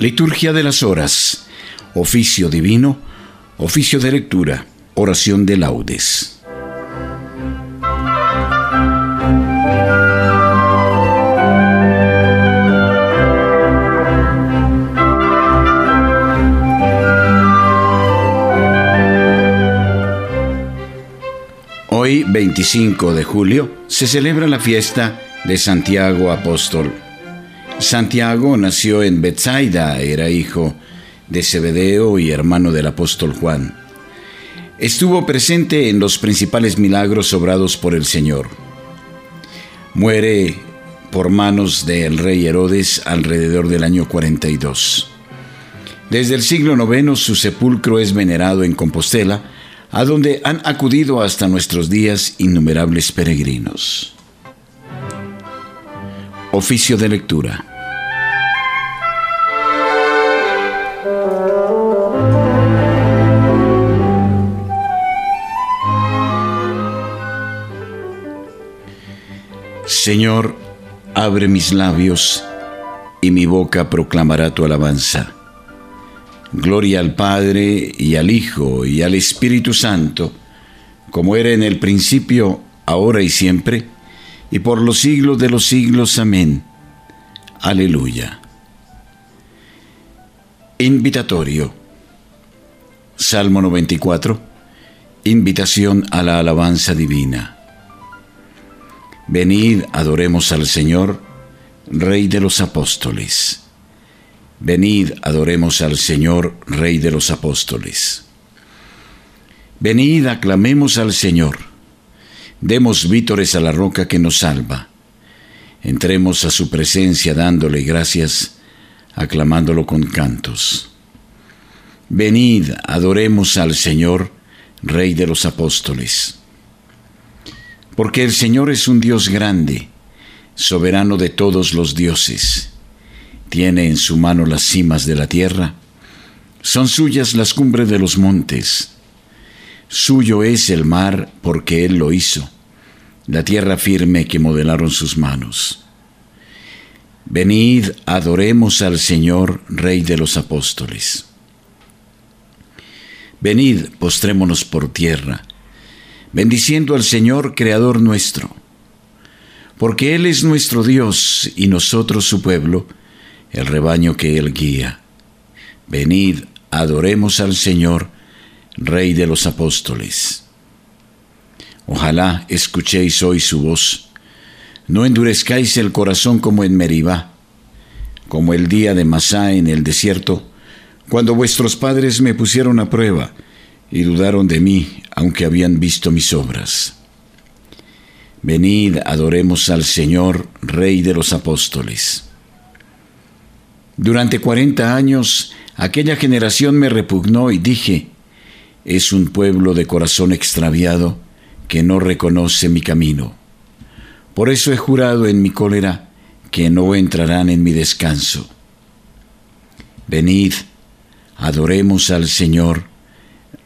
Liturgia de las Horas, oficio divino, oficio de lectura, oración de laudes. Hoy, 25 de julio, se celebra la fiesta de Santiago Apóstol. Santiago nació en Bethsaida, era hijo de Zebedeo y hermano del apóstol Juan. Estuvo presente en los principales milagros obrados por el Señor. Muere por manos del rey Herodes alrededor del año 42. Desde el siglo IX su sepulcro es venerado en Compostela, a donde han acudido hasta nuestros días innumerables peregrinos. Oficio de lectura. Señor, abre mis labios y mi boca proclamará tu alabanza. Gloria al Padre y al Hijo y al Espíritu Santo, como era en el principio, ahora y siempre, y por los siglos de los siglos. Amén. Aleluya. Invitatorio. Salmo 94. Invitación a la alabanza divina. Venid, adoremos al Señor, Rey de los apóstoles. Venid, adoremos al Señor, Rey de los apóstoles. Venid, aclamemos al Señor. Demos vítores a la roca que nos salva. Entremos a su presencia dándole gracias, aclamándolo con cantos. Venid, adoremos al Señor, Rey de los apóstoles porque el Señor es un Dios grande, soberano de todos los dioses. Tiene en su mano las cimas de la tierra, son suyas las cumbres de los montes. Suyo es el mar porque Él lo hizo, la tierra firme que modelaron sus manos. Venid, adoremos al Señor, Rey de los apóstoles. Venid, postrémonos por tierra bendiciendo al Señor Creador nuestro, porque Él es nuestro Dios y nosotros su pueblo, el rebaño que Él guía. Venid, adoremos al Señor, Rey de los apóstoles. Ojalá escuchéis hoy su voz, no endurezcáis el corazón como en Meribá, como el día de Masá en el desierto, cuando vuestros padres me pusieron a prueba, y dudaron de mí, aunque habían visto mis obras. Venid, adoremos al Señor, Rey de los apóstoles. Durante cuarenta años aquella generación me repugnó y dije, es un pueblo de corazón extraviado que no reconoce mi camino. Por eso he jurado en mi cólera que no entrarán en mi descanso. Venid, adoremos al Señor,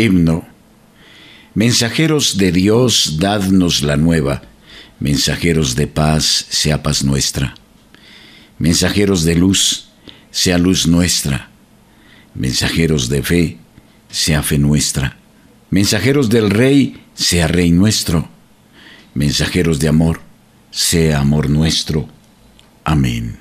Himno. Mensajeros de Dios, dadnos la nueva. Mensajeros de paz, sea paz nuestra. Mensajeros de luz, sea luz nuestra. Mensajeros de fe, sea fe nuestra. Mensajeros del Rey, sea Rey nuestro. Mensajeros de amor, sea amor nuestro. Amén.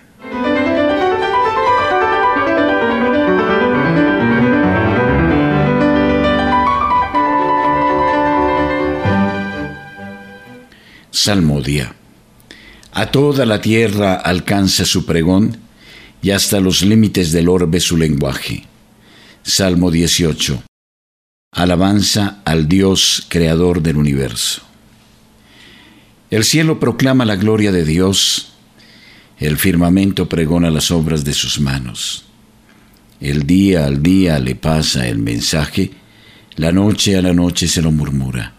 Salmodia. A toda la tierra alcanza su pregón y hasta los límites del orbe su lenguaje. Salmo 18. Alabanza al Dios creador del universo. El cielo proclama la gloria de Dios, el firmamento pregona las obras de sus manos. El día al día le pasa el mensaje, la noche a la noche se lo murmura.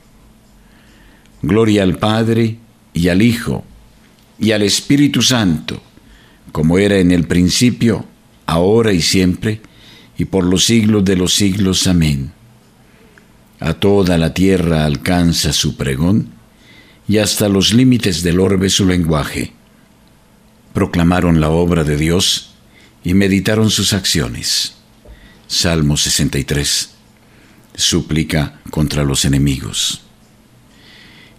Gloria al Padre y al Hijo y al Espíritu Santo, como era en el principio, ahora y siempre, y por los siglos de los siglos. Amén a toda la tierra alcanza su pregón, y hasta los límites del orbe su lenguaje. Proclamaron la obra de Dios y meditaron sus acciones. Salmo 63. Súplica contra los enemigos.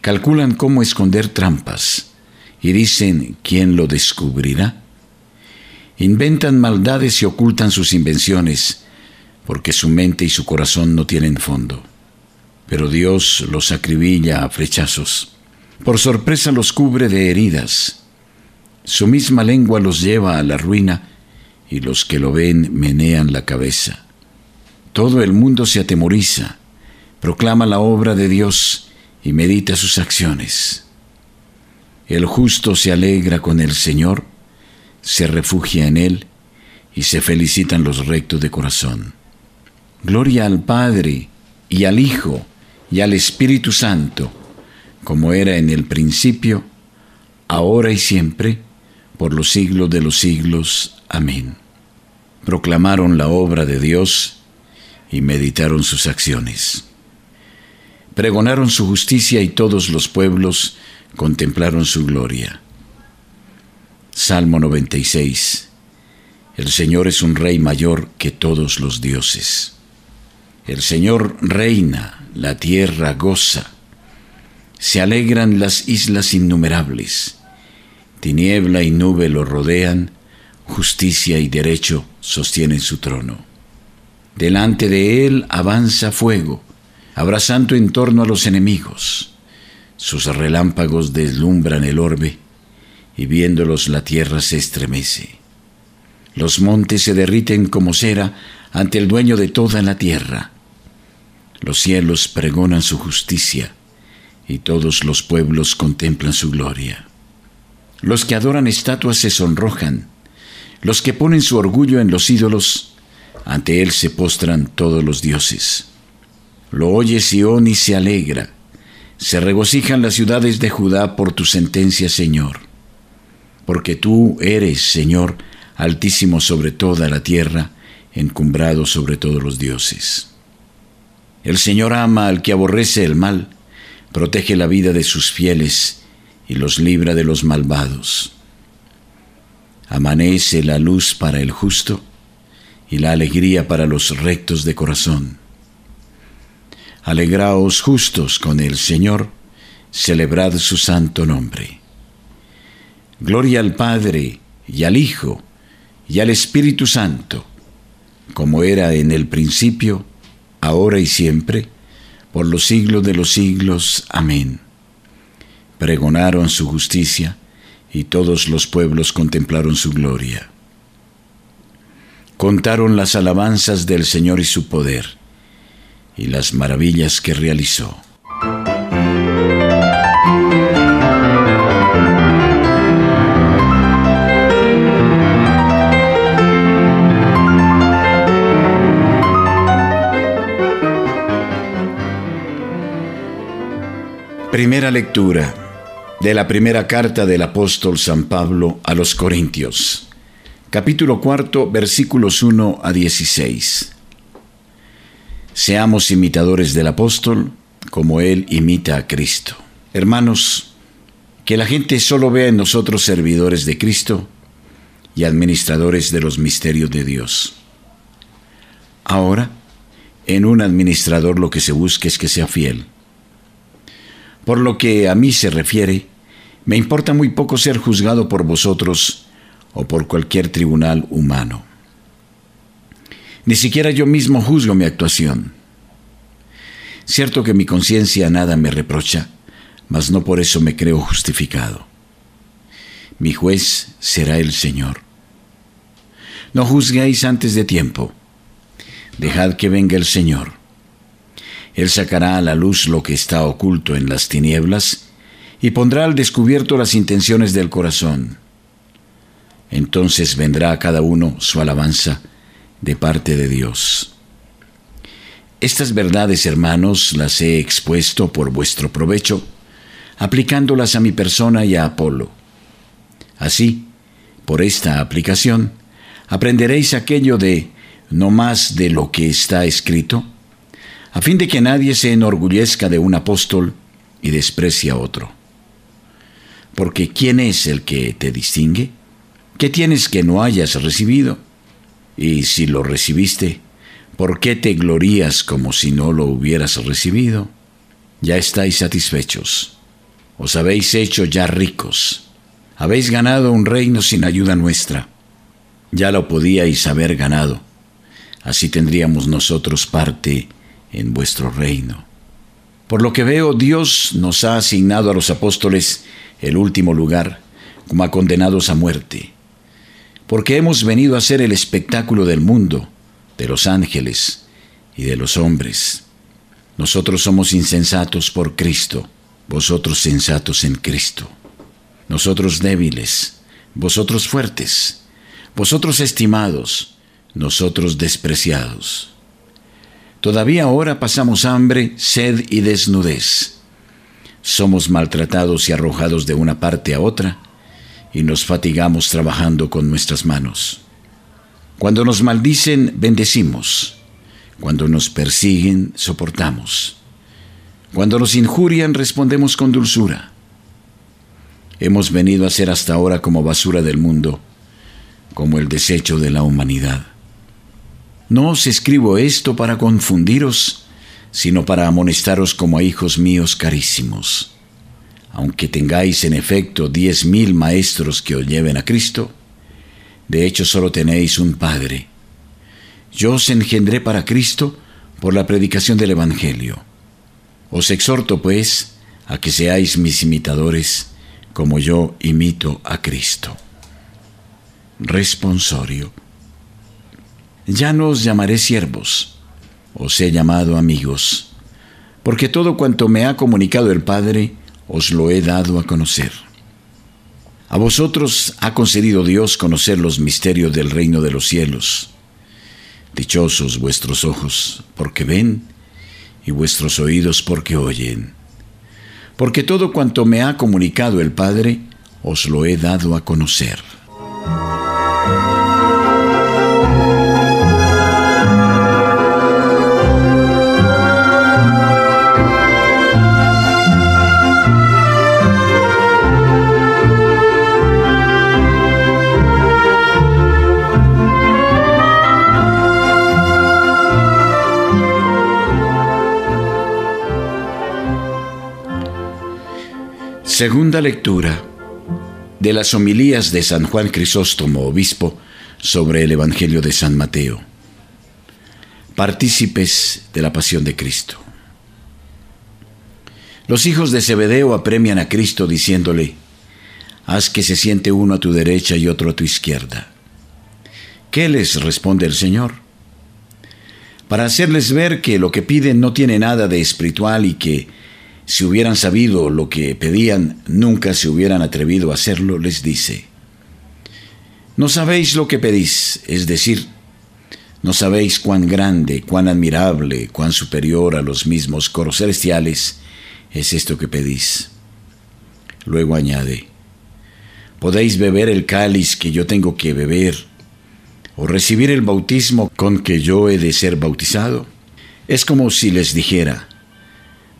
calculan cómo esconder trampas y dicen quién lo descubrirá. Inventan maldades y ocultan sus invenciones, porque su mente y su corazón no tienen fondo. Pero Dios los acribilla a flechazos. Por sorpresa los cubre de heridas. Su misma lengua los lleva a la ruina y los que lo ven menean la cabeza. Todo el mundo se atemoriza, proclama la obra de Dios y medita sus acciones. El justo se alegra con el Señor, se refugia en Él y se felicitan los rectos de corazón. Gloria al Padre y al Hijo y al Espíritu Santo, como era en el principio, ahora y siempre, por los siglos de los siglos. Amén. Proclamaron la obra de Dios y meditaron sus acciones. Pregonaron su justicia y todos los pueblos contemplaron su gloria. Salmo 96. El Señor es un Rey mayor que todos los dioses. El Señor reina, la tierra goza, se alegran las islas innumerables, tiniebla y nube lo rodean, justicia y derecho sostienen su trono. Delante de él avanza fuego, abrazando en torno a los enemigos. Sus relámpagos deslumbran el orbe, y viéndolos la tierra se estremece. Los montes se derriten como cera ante el dueño de toda la tierra los cielos pregonan su justicia y todos los pueblos contemplan su gloria. Los que adoran estatuas se sonrojan, los que ponen su orgullo en los ídolos, ante él se postran todos los dioses. Lo oye Sión y se alegra, se regocijan las ciudades de Judá por tu sentencia, Señor. Porque tú eres, Señor, altísimo sobre toda la tierra, encumbrado sobre todos los dioses. El Señor ama al que aborrece el mal, protege la vida de sus fieles y los libra de los malvados. Amanece la luz para el justo y la alegría para los rectos de corazón. Alegraos justos con el Señor, celebrad su santo nombre. Gloria al Padre y al Hijo y al Espíritu Santo, como era en el principio, ahora y siempre, por los siglos de los siglos. Amén. Pregonaron su justicia, y todos los pueblos contemplaron su gloria. Contaron las alabanzas del Señor y su poder, y las maravillas que realizó. Primera lectura de la primera carta del apóstol San Pablo a los Corintios, capítulo cuarto, versículos 1 a 16. Seamos imitadores del apóstol como él imita a Cristo. Hermanos, que la gente solo vea en nosotros servidores de Cristo y administradores de los misterios de Dios. Ahora, en un administrador lo que se busca es que sea fiel por lo que a mí se refiere, me importa muy poco ser juzgado por vosotros o por cualquier tribunal humano. Ni siquiera yo mismo juzgo mi actuación. Cierto que mi conciencia nada me reprocha, mas no por eso me creo justificado. Mi juez será el Señor. No juzguéis antes de tiempo. Dejad que venga el Señor. Él sacará a la luz lo que está oculto en las tinieblas y pondrá al descubierto las intenciones del corazón. Entonces vendrá a cada uno su alabanza de parte de Dios. Estas verdades, hermanos, las he expuesto por vuestro provecho, aplicándolas a mi persona y a Apolo. Así, por esta aplicación, aprenderéis aquello de no más de lo que está escrito, a fin de que nadie se enorgullezca de un apóstol y desprecie a otro. Porque ¿quién es el que te distingue? ¿Qué tienes que no hayas recibido? Y si lo recibiste, ¿por qué te glorías como si no lo hubieras recibido? Ya estáis satisfechos. Os habéis hecho ya ricos. Habéis ganado un reino sin ayuda nuestra. Ya lo podíais haber ganado. Así tendríamos nosotros parte en vuestro reino. Por lo que veo, Dios nos ha asignado a los apóstoles el último lugar, como a condenados a muerte, porque hemos venido a ser el espectáculo del mundo, de los ángeles y de los hombres. Nosotros somos insensatos por Cristo, vosotros sensatos en Cristo. Nosotros débiles, vosotros fuertes, vosotros estimados, nosotros despreciados. Todavía ahora pasamos hambre, sed y desnudez. Somos maltratados y arrojados de una parte a otra y nos fatigamos trabajando con nuestras manos. Cuando nos maldicen, bendecimos. Cuando nos persiguen, soportamos. Cuando nos injurian, respondemos con dulzura. Hemos venido a ser hasta ahora como basura del mundo, como el desecho de la humanidad. No os escribo esto para confundiros, sino para amonestaros como a hijos míos carísimos. Aunque tengáis en efecto diez mil maestros que os lleven a Cristo, de hecho solo tenéis un Padre. Yo os engendré para Cristo por la predicación del Evangelio. Os exhorto, pues, a que seáis mis imitadores, como yo imito a Cristo. Responsorio. Ya no os llamaré siervos, os he llamado amigos, porque todo cuanto me ha comunicado el Padre, os lo he dado a conocer. A vosotros ha concedido Dios conocer los misterios del reino de los cielos. Dichosos vuestros ojos, porque ven, y vuestros oídos, porque oyen. Porque todo cuanto me ha comunicado el Padre, os lo he dado a conocer. Segunda lectura de las homilías de San Juan Crisóstomo, obispo, sobre el Evangelio de San Mateo. Partícipes de la pasión de Cristo. Los hijos de Zebedeo apremian a Cristo diciéndole, haz que se siente uno a tu derecha y otro a tu izquierda. ¿Qué les responde el Señor? Para hacerles ver que lo que piden no tiene nada de espiritual y que si hubieran sabido lo que pedían, nunca se hubieran atrevido a hacerlo, les dice, no sabéis lo que pedís, es decir, no sabéis cuán grande, cuán admirable, cuán superior a los mismos coros celestiales es esto que pedís. Luego añade, podéis beber el cáliz que yo tengo que beber, o recibir el bautismo con que yo he de ser bautizado. Es como si les dijera,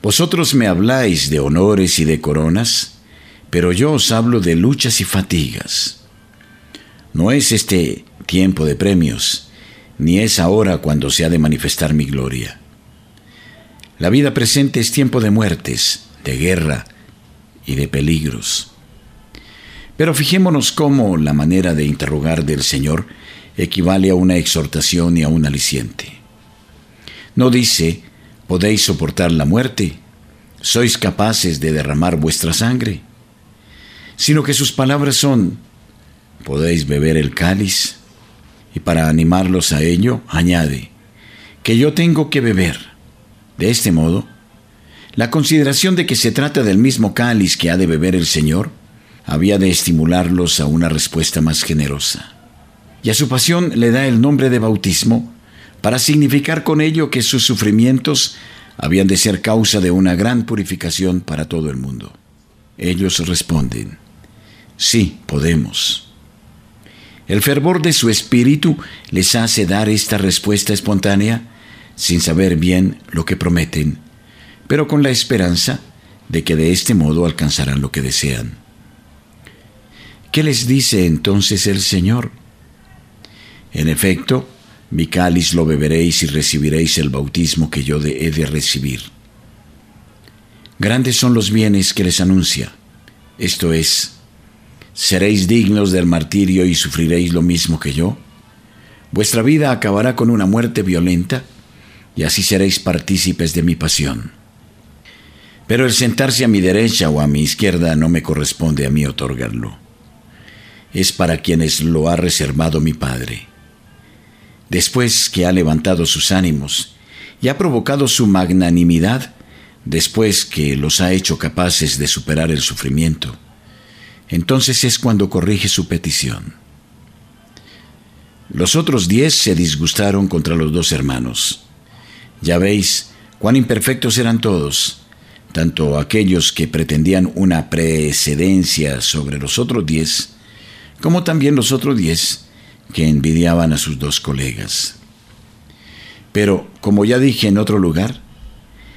vosotros me habláis de honores y de coronas, pero yo os hablo de luchas y fatigas. No es este tiempo de premios, ni es ahora cuando se ha de manifestar mi gloria. La vida presente es tiempo de muertes, de guerra y de peligros. Pero fijémonos cómo la manera de interrogar del Señor equivale a una exhortación y a un aliciente. No dice, podéis soportar la muerte, sois capaces de derramar vuestra sangre, sino que sus palabras son, podéis beber el cáliz, y para animarlos a ello añade, que yo tengo que beber. De este modo, la consideración de que se trata del mismo cáliz que ha de beber el Señor había de estimularlos a una respuesta más generosa. Y a su pasión le da el nombre de bautismo para significar con ello que sus sufrimientos habían de ser causa de una gran purificación para todo el mundo. Ellos responden, sí, podemos. El fervor de su espíritu les hace dar esta respuesta espontánea sin saber bien lo que prometen, pero con la esperanza de que de este modo alcanzarán lo que desean. ¿Qué les dice entonces el Señor? En efecto, mi cáliz lo beberéis y recibiréis el bautismo que yo he de recibir. Grandes son los bienes que les anuncia, esto es, seréis dignos del martirio y sufriréis lo mismo que yo. Vuestra vida acabará con una muerte violenta y así seréis partícipes de mi pasión. Pero el sentarse a mi derecha o a mi izquierda no me corresponde a mí otorgarlo es para quienes lo ha reservado mi Padre. Después que ha levantado sus ánimos y ha provocado su magnanimidad, después que los ha hecho capaces de superar el sufrimiento, entonces es cuando corrige su petición. Los otros diez se disgustaron contra los dos hermanos. Ya veis cuán imperfectos eran todos, tanto aquellos que pretendían una precedencia sobre los otros diez, como también los otros diez que envidiaban a sus dos colegas. Pero, como ya dije en otro lugar,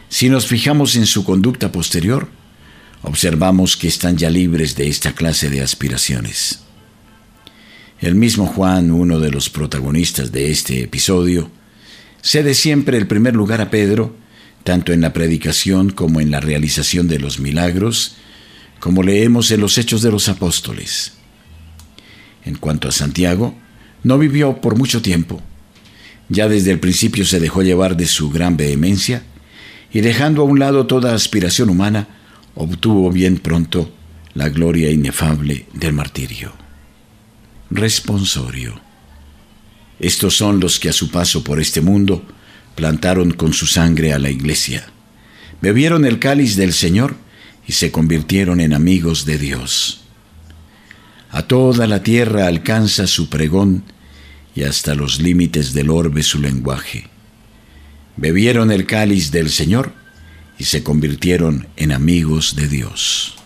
si nos fijamos en su conducta posterior, observamos que están ya libres de esta clase de aspiraciones. El mismo Juan, uno de los protagonistas de este episodio, cede siempre el primer lugar a Pedro, tanto en la predicación como en la realización de los milagros, como leemos en los Hechos de los Apóstoles. En cuanto a Santiago, no vivió por mucho tiempo. Ya desde el principio se dejó llevar de su gran vehemencia y dejando a un lado toda aspiración humana, obtuvo bien pronto la gloria inefable del martirio. Responsorio. Estos son los que a su paso por este mundo plantaron con su sangre a la iglesia, bebieron el cáliz del Señor y se convirtieron en amigos de Dios. A toda la tierra alcanza su pregón y hasta los límites del orbe su lenguaje. Bebieron el cáliz del Señor y se convirtieron en amigos de Dios.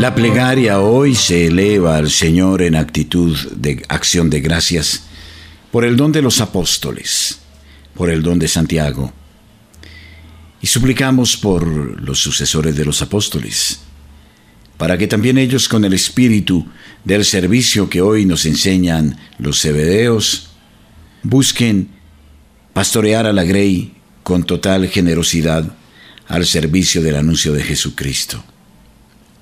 La plegaria hoy se eleva al Señor en actitud de acción de gracias por el don de los apóstoles, por el don de Santiago. Y suplicamos por los sucesores de los apóstoles, para que también ellos con el espíritu del servicio que hoy nos enseñan los cebedeos, busquen pastorear a la grey con total generosidad al servicio del anuncio de Jesucristo.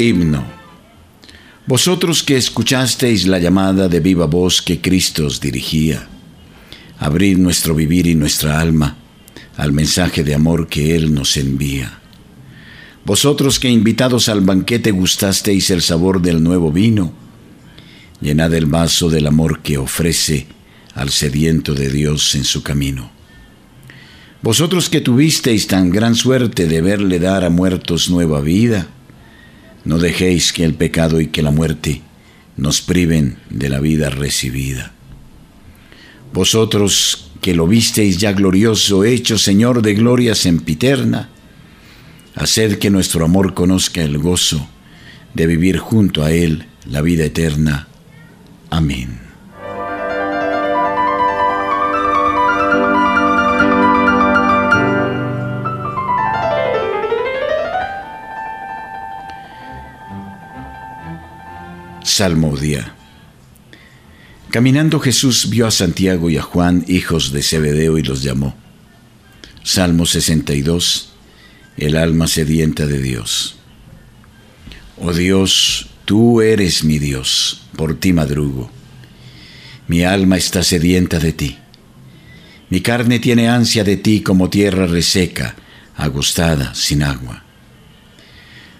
Himno. Vosotros que escuchasteis la llamada de viva voz que Cristo os dirigía, abrid nuestro vivir y nuestra alma al mensaje de amor que Él nos envía. Vosotros que invitados al banquete gustasteis el sabor del nuevo vino, llenad el vaso del amor que ofrece al sediento de Dios en su camino. Vosotros que tuvisteis tan gran suerte de verle dar a muertos nueva vida, no dejéis que el pecado y que la muerte nos priven de la vida recibida. Vosotros que lo visteis ya glorioso, hecho Señor de gloria sempiterna, haced que nuestro amor conozca el gozo de vivir junto a Él la vida eterna. Amén. Salmodia. Caminando Jesús vio a Santiago y a Juan, hijos de Zebedeo, y los llamó. Salmo 62. El alma sedienta de Dios. Oh Dios, tú eres mi Dios, por ti madrugo. Mi alma está sedienta de ti. Mi carne tiene ansia de ti como tierra reseca, agostada, sin agua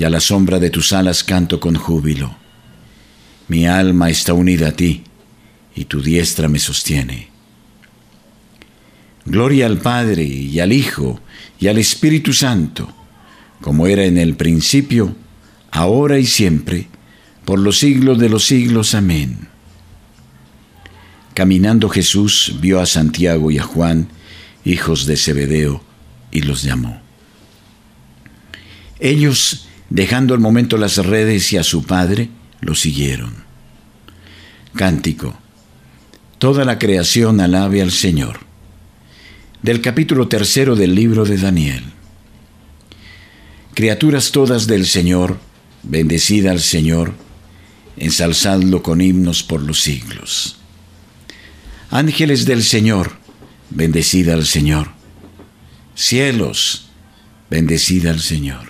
y a la sombra de tus alas canto con júbilo. Mi alma está unida a ti, y tu diestra me sostiene. Gloria al Padre y al Hijo y al Espíritu Santo, como era en el principio, ahora y siempre, por los siglos de los siglos. Amén. Caminando Jesús vio a Santiago y a Juan, hijos de Zebedeo, y los llamó. Ellos Dejando al momento las redes y a su padre, lo siguieron. Cántico. Toda la creación alabe al Señor. Del capítulo tercero del libro de Daniel. Criaturas todas del Señor, bendecida al Señor, ensalzadlo con himnos por los siglos. Ángeles del Señor, bendecida al Señor. Cielos, bendecida al Señor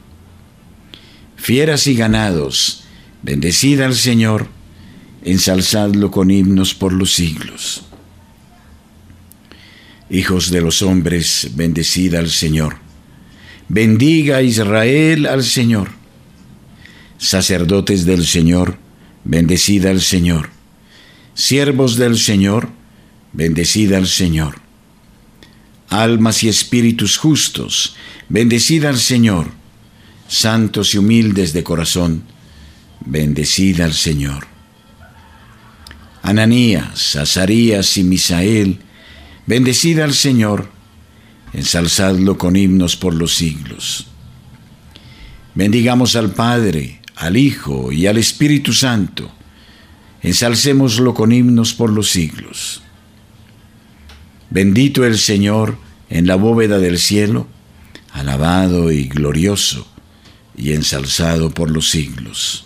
fieras y ganados, bendecid al Señor, ensalzadlo con himnos por los siglos. Hijos de los hombres, bendecid al Señor. Bendiga Israel al Señor. Sacerdotes del Señor, bendecid al Señor. Siervos del Señor, bendecid al Señor. Almas y espíritus justos, bendecid al Señor santos y humildes de corazón, bendecid al Señor. Ananías, Azarías y Misael, bendecid al Señor, ensalzadlo con himnos por los siglos. Bendigamos al Padre, al Hijo y al Espíritu Santo, ensalcémoslo con himnos por los siglos. Bendito el Señor en la bóveda del cielo, alabado y glorioso y ensalzado por los siglos.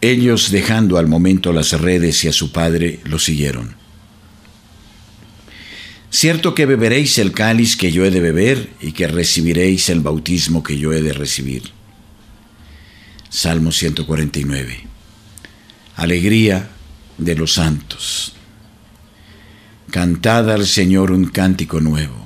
Ellos, dejando al momento las redes y a su padre, lo siguieron. Cierto que beberéis el cáliz que yo he de beber y que recibiréis el bautismo que yo he de recibir. Salmo 149. Alegría de los santos. Cantad al Señor un cántico nuevo.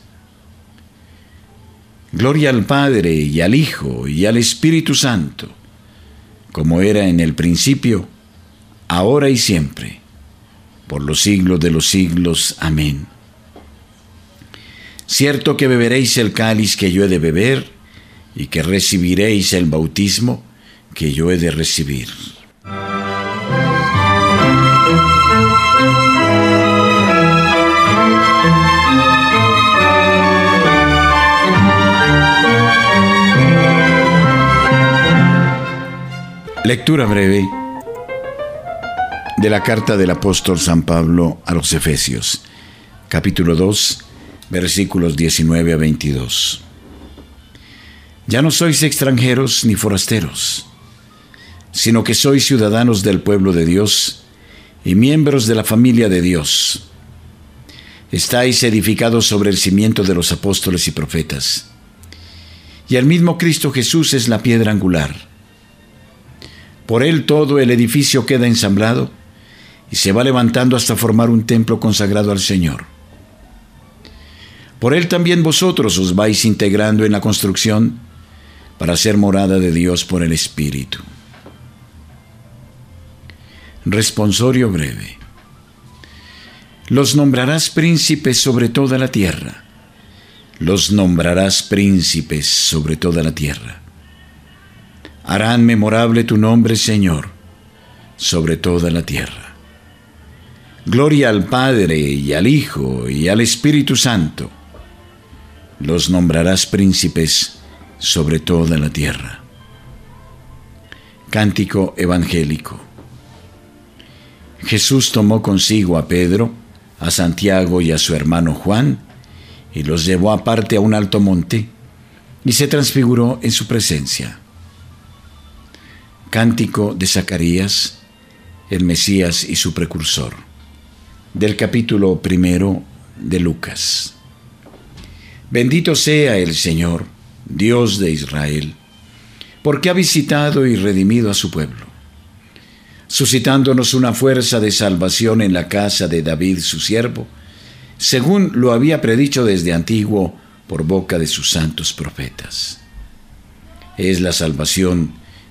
Gloria al Padre y al Hijo y al Espíritu Santo, como era en el principio, ahora y siempre por los siglos de los siglos. Amén. Cierto que beberéis el cáliz que yo he de beber y que recibiréis el bautismo que yo he de recibir. Lectura breve de la carta del apóstol San Pablo a los Efesios, capítulo 2, versículos 19 a 22. Ya no sois extranjeros ni forasteros, sino que sois ciudadanos del pueblo de Dios y miembros de la familia de Dios. Estáis edificados sobre el cimiento de los apóstoles y profetas, y el mismo Cristo Jesús es la piedra angular. Por él todo el edificio queda ensamblado, y se va levantando hasta formar un templo consagrado al Señor. Por él también vosotros os vais integrando en la construcción para ser morada de Dios por el Espíritu. Responsorio breve. Los nombrarás príncipes sobre toda la tierra. Los nombrarás príncipes sobre toda la tierra. Harán memorable tu nombre, Señor, sobre toda la tierra. Gloria al Padre y al Hijo y al Espíritu Santo. Los nombrarás príncipes sobre toda la tierra. Cántico Evangélico. Jesús tomó consigo a Pedro, a Santiago y a su hermano Juan, y los llevó aparte a un alto monte, y se transfiguró en su presencia. Cántico de Zacarías, el Mesías y su precursor del capítulo primero de Lucas. Bendito sea el Señor, Dios de Israel, porque ha visitado y redimido a su pueblo, suscitándonos una fuerza de salvación en la casa de David su siervo, según lo había predicho desde antiguo por boca de sus santos profetas. Es la salvación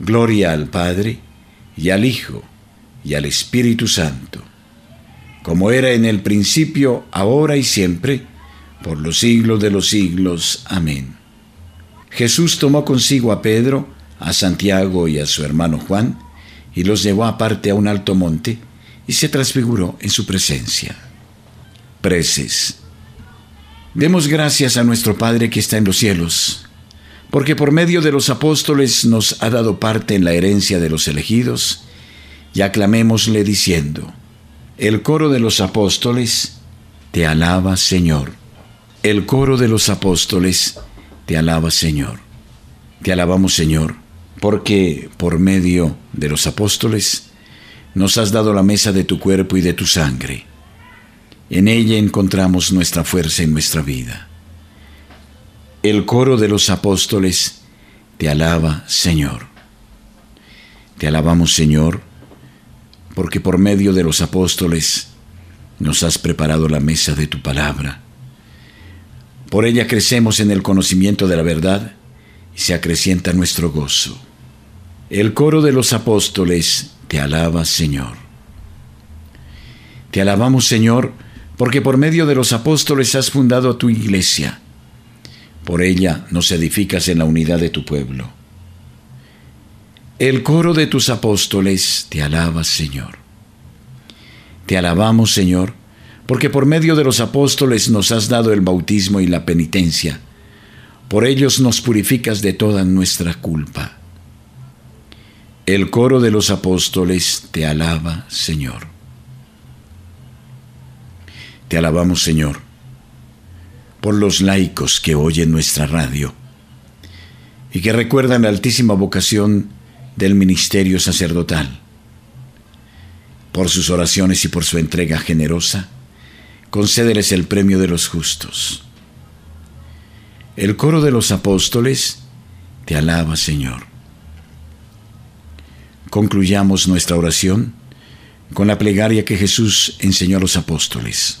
Gloria al Padre, y al Hijo, y al Espíritu Santo, como era en el principio, ahora y siempre, por los siglos de los siglos. Amén. Jesús tomó consigo a Pedro, a Santiago y a su hermano Juan, y los llevó aparte a un alto monte, y se transfiguró en su presencia. Preces. Demos gracias a nuestro Padre que está en los cielos, porque por medio de los apóstoles nos ha dado parte en la herencia de los elegidos, y aclamémosle diciendo, el coro de los apóstoles te alaba Señor. El coro de los apóstoles te alaba Señor. Te alabamos Señor porque por medio de los apóstoles nos has dado la mesa de tu cuerpo y de tu sangre. En ella encontramos nuestra fuerza en nuestra vida. El coro de los apóstoles te alaba, Señor. Te alabamos, Señor, porque por medio de los apóstoles nos has preparado la mesa de tu palabra. Por ella crecemos en el conocimiento de la verdad y se acrecienta nuestro gozo. El coro de los apóstoles te alaba, Señor. Te alabamos, Señor, porque por medio de los apóstoles has fundado tu iglesia. Por ella nos edificas en la unidad de tu pueblo. El coro de tus apóstoles te alaba, Señor. Te alabamos, Señor, porque por medio de los apóstoles nos has dado el bautismo y la penitencia. Por ellos nos purificas de toda nuestra culpa. El coro de los apóstoles te alaba, Señor. Te alabamos, Señor, por los laicos que oyen nuestra radio y que recuerdan la altísima vocación del ministerio sacerdotal. Por sus oraciones y por su entrega generosa, concédeles el premio de los justos. El coro de los apóstoles te alaba, Señor. Concluyamos nuestra oración con la plegaria que Jesús enseñó a los apóstoles.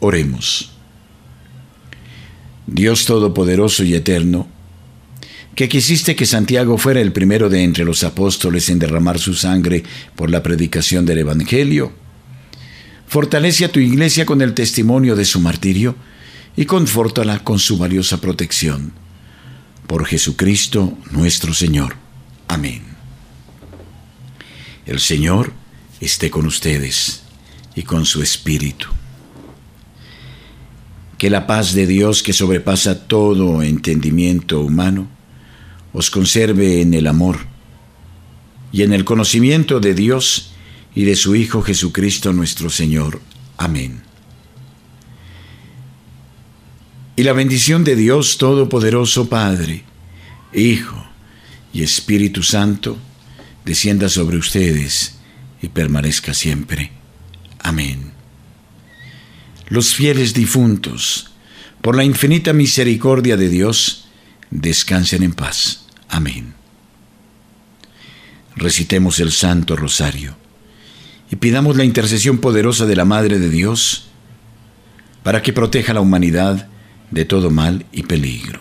Oremos. Dios Todopoderoso y Eterno, que quisiste que Santiago fuera el primero de entre los apóstoles en derramar su sangre por la predicación del Evangelio, fortalece a tu iglesia con el testimonio de su martirio y confórtala con su valiosa protección por Jesucristo nuestro Señor. Amén. El Señor esté con ustedes y con su Espíritu. Que la paz de Dios que sobrepasa todo entendimiento humano os conserve en el amor y en el conocimiento de Dios y de su Hijo Jesucristo nuestro Señor. Amén. Y la bendición de Dios Todopoderoso Padre, Hijo y Espíritu Santo, descienda sobre ustedes y permanezca siempre. Amén. Los fieles difuntos, por la infinita misericordia de Dios, descansen en paz. Amén. Recitemos el Santo Rosario y pidamos la intercesión poderosa de la Madre de Dios para que proteja a la humanidad de todo mal y peligro.